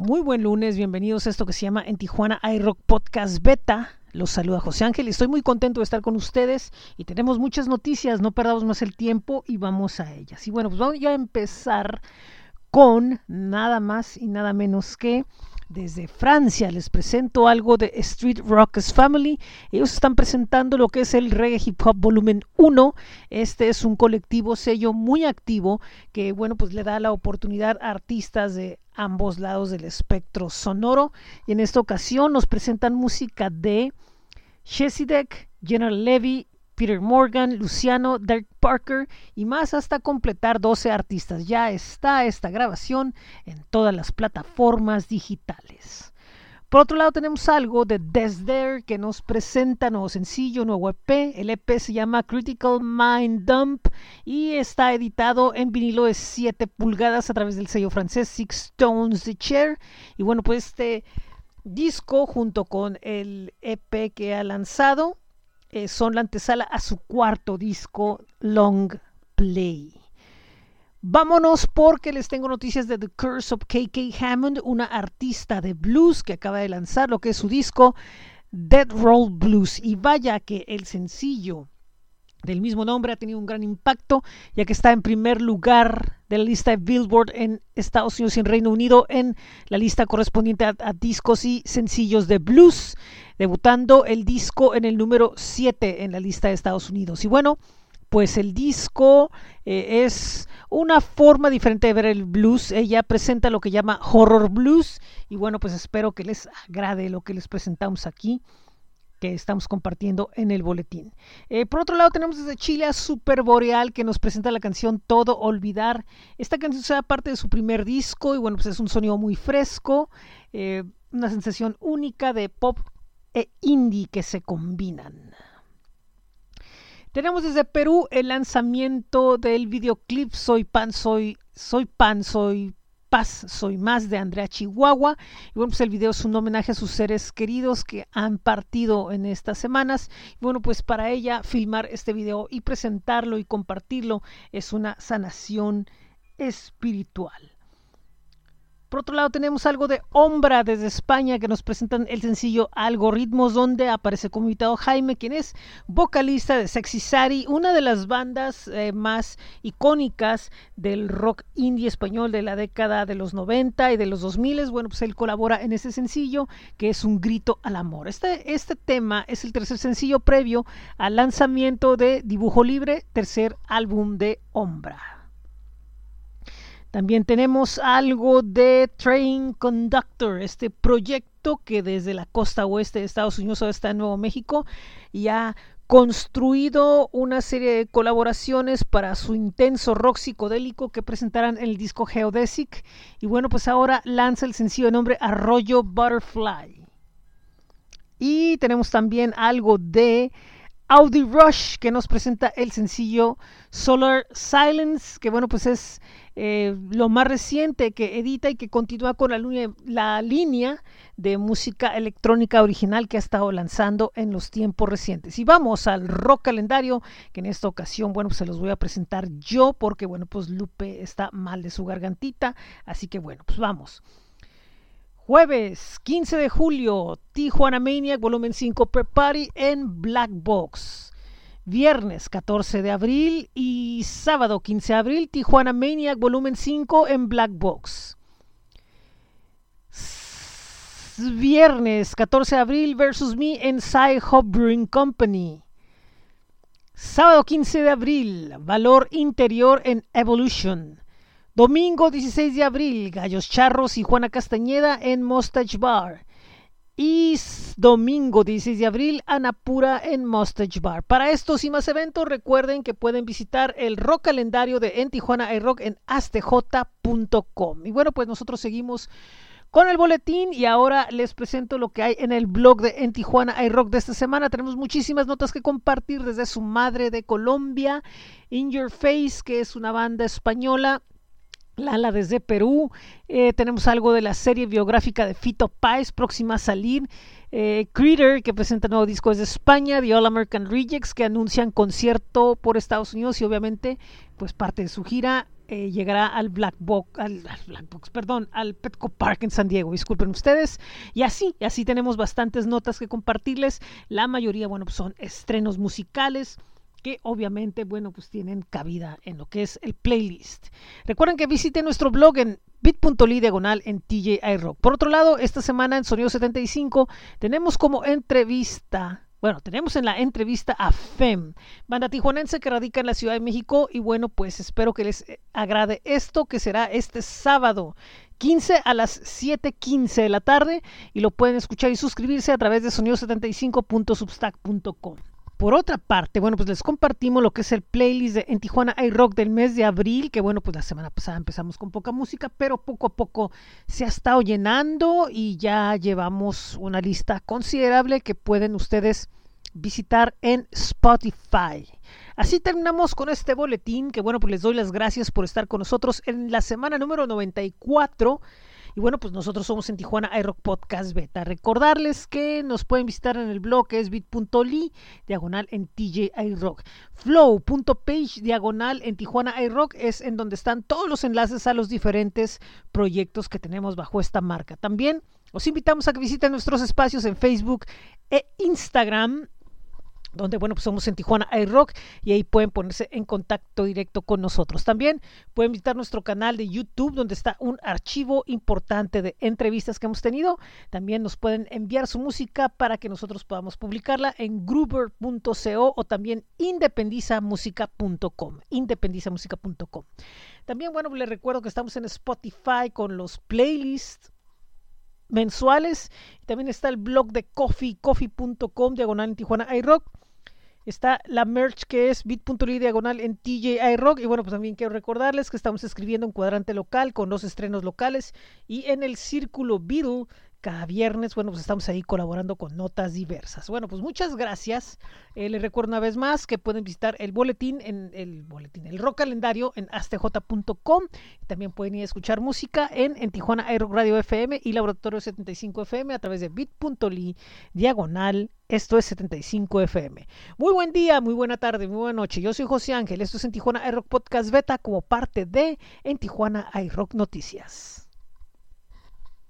Muy buen lunes, bienvenidos a esto que se llama En Tijuana iRock Podcast Beta. Los saluda José Ángel y estoy muy contento de estar con ustedes y tenemos muchas noticias, no perdamos más el tiempo y vamos a ellas. Y bueno, pues vamos ya a empezar con nada más y nada menos que desde Francia. Les presento algo de Street Rockers Family. Ellos están presentando lo que es el Reggae Hip Hop Volumen 1. Este es un colectivo sello muy activo que, bueno, pues le da la oportunidad a artistas de ambos lados del espectro sonoro. Y en esta ocasión nos presentan música de Chesidek, General Levy, Peter Morgan, Luciano, Dirk Parker y más hasta completar 12 artistas. Ya está esta grabación en todas las plataformas digitales. Por otro lado tenemos algo de Desder que nos presenta nuevo sencillo, nuevo EP. El EP se llama Critical Mind Dump y está editado en vinilo de 7 pulgadas a través del sello francés Six Stones The Chair. Y bueno, pues este disco junto con el EP que ha lanzado eh, son la antesala a su cuarto disco Long Play. Vámonos porque les tengo noticias de The Curse of KK Hammond, una artista de blues que acaba de lanzar lo que es su disco Dead Roll Blues. Y vaya que el sencillo del mismo nombre ha tenido un gran impacto, ya que está en primer lugar de la lista de Billboard en Estados Unidos y en Reino Unido en la lista correspondiente a, discos y sencillos de blues, debutando el disco en el número 7 en la lista de Estados Unidos. Y bueno, pues el disco eh, es una forma diferente de ver el blues. Ella presenta lo que llama horror blues y bueno, pues espero que les agrade lo que les presentamos aquí que estamos compartiendo en el boletín. Eh, por otro lado, tenemos desde Chile a Super Boreal que nos presenta la canción Todo Olvidar. Esta canción será parte de su primer disco y bueno, pues es un sonido muy fresco, eh, una sensación única de pop e indie que se combinan. Tenemos desde Perú el lanzamiento del videoclip Soy Pan, Soy, Soy Pan, Soy Paz, Soy Más de Andrea Chihuahua. Y bueno, pues el video es un homenaje a sus seres queridos que han partido en estas semanas. Y bueno, pues para ella filmar este video y presentarlo y compartirlo es una sanación espiritual. Por otro lado tenemos algo de Ombra desde España que nos presentan el sencillo Algoritmos donde aparece como invitado Jaime, quien es vocalista de Sexy Sari, una de las bandas eh, más icónicas del rock indie español de la década de los 90 y de los 2000. Bueno, pues él colabora en ese sencillo que es un grito al amor. Este, este tema es el tercer sencillo previo al lanzamiento de Dibujo Libre, tercer álbum de Ombra. También tenemos algo de Train Conductor, este proyecto que desde la costa oeste de Estados Unidos en Nuevo México y ha construido una serie de colaboraciones para su intenso rock psicodélico que presentarán en el disco Geodesic. Y bueno, pues ahora lanza el sencillo de nombre Arroyo Butterfly. Y tenemos también algo de Audi Rush que nos presenta el sencillo Solar Silence, que bueno, pues es eh, lo más reciente que edita y que continúa con la, línea de música electrónica original que ha estado lanzando en los tiempos recientes. Y vamos al rock calendario, que en esta ocasión, bueno, pues se los voy a presentar yo, porque bueno, pues Lupe está mal de su gargantita, así que bueno, pues vamos. Jueves 15 de julio, Tijuana Maniac Volumen 5 Pre-Party en Black Box. Viernes 14 de abril y sábado 15 de abril, Tijuana Maniac Volumen 5 en Black Box. Viernes 14 de abril versus Me en Sci Hop Brewing Company. Sábado 15 de abril, Valor Interior en Evolution. Domingo 16 de abril, Gallos Charros y Juana Castañeda en Mustache Bar. Y domingo 16 de abril, Anapura en Mustache Bar. Para estos y más eventos, recuerden que pueden visitar el rock calendario de En Tijuana Rock en astj.com. Y bueno, pues nosotros seguimos con el boletín y ahora les presento lo que hay en el blog de En Tijuana Rock de esta semana. Tenemos muchísimas notas que compartir desde su madre de Colombia, In Your Face, que es una banda española Lala desde Perú. Eh, tenemos algo de la serie biográfica de Fito Páez, próxima a salir. Eh, Creator, que presenta nuevo disco desde España. The All American Rejects, que anuncian concierto por Estados Unidos y obviamente pues parte de su gira eh, llegará al Black Box, al, Black Box, perdón, al Petco Park en San Diego. Disculpen ustedes. Y así, así tenemos bastantes notas que compartirles. La mayoría, bueno, pues son estrenos musicales que obviamente, bueno, pues tienen cabida en lo que es el playlist. Recuerden que visiten nuestro blog en bit.ly diagonal en TJI Rock. Por otro lado, esta semana en Sonido 75 tenemos como entrevista bueno, tenemos en la entrevista a FEM, banda tijuanense que radica en la Ciudad de México y bueno, pues espero que les eh, agrade esto que será este sábado 15 a las 7.15 de la tarde y lo pueden escuchar y suscribirse a través de sonido75.substack.com. Por otra parte, bueno, pues les compartimos lo que es el playlist de En Tijuana iRock del mes de abril, que bueno, pues la semana pasada empezamos con poca música, pero poco a poco se ha estado llenando y ya llevamos una lista considerable que pueden ustedes visitar en Spotify. Así terminamos con este boletín, que bueno, pues les doy las gracias por estar con nosotros en la semana número 94 y bueno, pues nosotros somos en Tijuana iRock Podcast Beta. Recordarles que nos pueden visitar en el blog que es bit.ly, diagonal en TJ iRock. Flow.page, diagonal en Tijuana iRock, es en donde están todos los enlaces a los diferentes proyectos que tenemos bajo esta marca. También os invitamos a que visiten nuestros espacios en Facebook e Instagram donde bueno, pues somos en Tijuana iRock y ahí pueden ponerse en contacto directo con nosotros. También pueden visitar nuestro canal de YouTube donde está un archivo importante de entrevistas que hemos tenido. También nos pueden enviar su música para que nosotros podamos publicarla en gruber.co o también independizamusica.com. Independizamusica.com. También bueno, les recuerdo que estamos en Spotify con los playlists mensuales. También está el blog de coffee, coffee.com, diagonal en Tijuana iRock. Está la merch que es bit.ly diagonal en TJI Rock. Y bueno, pues también quiero recordarles que estamos escribiendo un cuadrante local con dos estrenos locales. Y en el Círculo Beatle cada viernes, bueno, pues estamos ahí colaborando con notas diversas. Bueno, pues muchas gracias. Eh, les recuerdo una vez más que pueden visitar el boletín en el boletín, el rock calendario en astj.com. También pueden ir a escuchar música en, en Tijuana Aero Radio FM y Laboratorio 75 FM a través de bit.ly diagonal. Esto es 75 FM. Muy buen día, muy buena tarde, muy buena noche. Yo soy José Ángel. Esto es en Tijuana iRock Podcast Beta como parte de En Tijuana iRock Noticias.